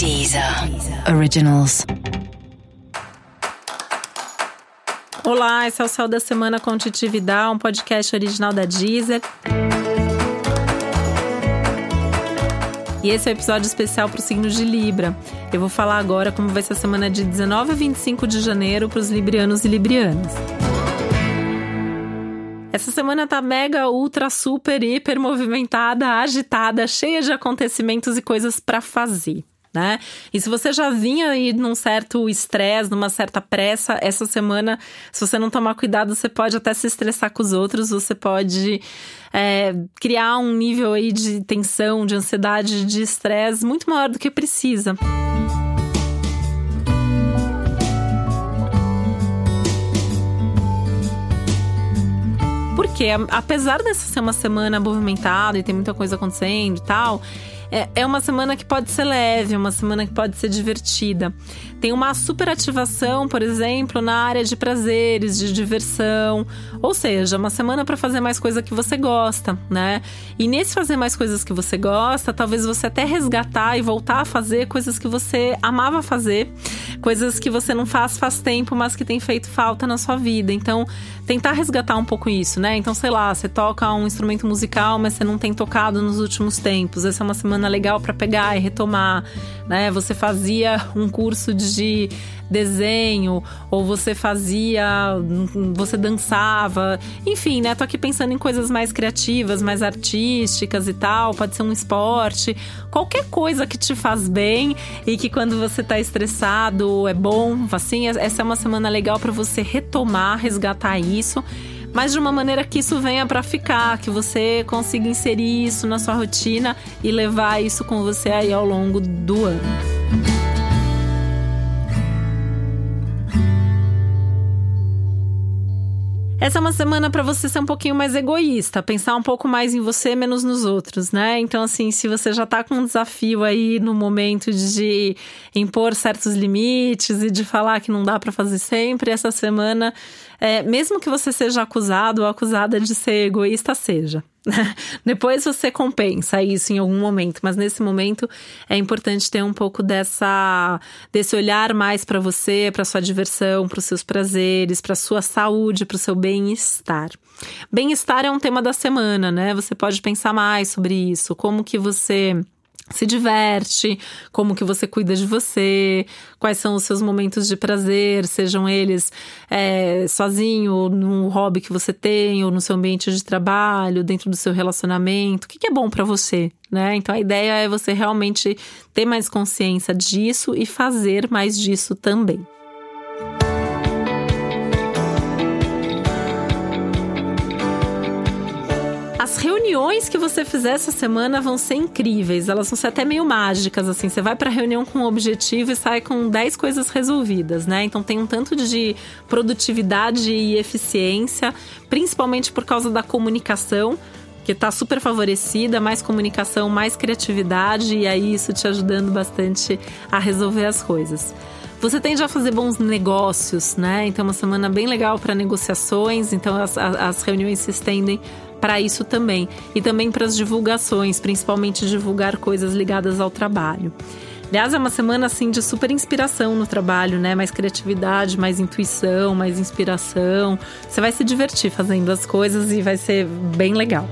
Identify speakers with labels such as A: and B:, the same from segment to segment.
A: Deezer Originals.
B: Olá, esse é o Céu da Semana com Titividade, um podcast original da Deezer. E esse é o um episódio especial para o signo de Libra. Eu vou falar agora como vai ser a semana de 19 a 25 de janeiro para os librianos e librianas. Essa semana tá mega, ultra, super, hiper movimentada, agitada, cheia de acontecimentos e coisas para fazer. Né? E se você já vinha aí num certo estresse, numa certa pressa, essa semana, se você não tomar cuidado, você pode até se estressar com os outros, você pode é, criar um nível aí de tensão, de ansiedade, de estresse muito maior do que precisa. Porque apesar dessa ser uma semana movimentada e tem muita coisa acontecendo e tal, é, é uma semana que pode ser leve, uma semana que pode ser divertida. Tem uma superativação, por exemplo, na área de prazeres, de diversão. Ou seja, uma semana para fazer mais coisa que você gosta, né? E nesse fazer mais coisas que você gosta, talvez você até resgatar e voltar a fazer coisas que você amava fazer, coisas que você não faz faz tempo, mas que tem feito falta na sua vida. Então, tentar resgatar um pouco isso, né? Então, sei lá, você toca um instrumento musical, mas você não tem tocado nos últimos tempos. Essa é uma semana legal para pegar e retomar, né? Você fazia um curso de desenho, ou você fazia, você dançava, enfim, né? Tô aqui pensando em coisas mais criativas, mais artísticas e tal, pode ser um esporte, qualquer coisa que te faz bem e que quando você tá estressado é bom, assim, essa é uma semana legal para você retomar, resgatar isso mas de uma maneira que isso venha para ficar, que você consiga inserir isso na sua rotina e levar isso com você aí ao longo do ano. Essa é uma semana para você ser um pouquinho mais egoísta, pensar um pouco mais em você, menos nos outros, né? Então, assim, se você já tá com um desafio aí no momento de impor certos limites e de falar que não dá para fazer sempre, essa semana é, mesmo que você seja acusado ou acusada de ser egoísta, seja. Depois você compensa isso em algum momento, mas nesse momento é importante ter um pouco dessa desse olhar mais para você, para sua diversão, para os seus prazeres, para sua saúde, para o seu bem-estar. Bem-estar é um tema da semana, né? Você pode pensar mais sobre isso, como que você se diverte, como que você cuida de você, quais são os seus momentos de prazer, sejam eles é, sozinho, no hobby que você tem, ou no seu ambiente de trabalho, dentro do seu relacionamento, o que, que é bom para você, né? Então a ideia é você realmente ter mais consciência disso e fazer mais disso também. As reuniões que você fizer essa semana vão ser incríveis, elas vão ser até meio mágicas, assim. Você vai para a reunião com um objetivo e sai com 10 coisas resolvidas, né? Então tem um tanto de produtividade e eficiência, principalmente por causa da comunicação que está super favorecida, mais comunicação, mais criatividade e aí isso te ajudando bastante a resolver as coisas. Você tende a fazer bons negócios, né? Então, uma semana bem legal para negociações. Então, as, as reuniões se estendem para isso também. E também para as divulgações, principalmente divulgar coisas ligadas ao trabalho. Aliás, é uma semana assim de super inspiração no trabalho, né? Mais criatividade, mais intuição, mais inspiração. Você vai se divertir fazendo as coisas e vai ser bem legal.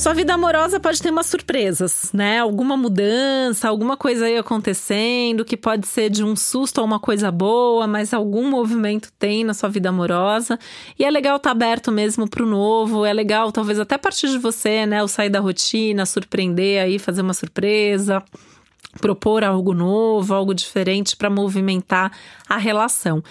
B: Sua vida amorosa pode ter umas surpresas, né? Alguma mudança, alguma coisa aí acontecendo que pode ser de um susto ou uma coisa boa, mas algum movimento tem na sua vida amorosa. E é legal estar tá aberto mesmo para o novo, é legal talvez até partir de você, né? O sair da rotina, surpreender aí, fazer uma surpresa propor algo novo, algo diferente para movimentar a relação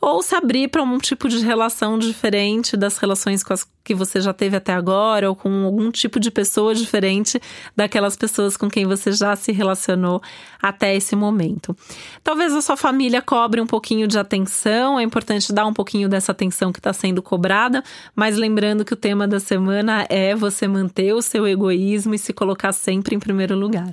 B: ou se abrir para um tipo de relação diferente das relações com as que você já teve até agora, ou com algum tipo de pessoa diferente daquelas pessoas com quem você já se relacionou até esse momento. Talvez a sua família cobre um pouquinho de atenção, é importante dar um pouquinho dessa atenção que está sendo cobrada, mas lembrando que o tema da semana é você manter o seu egoísmo e se colocar sempre em primeiro lugar.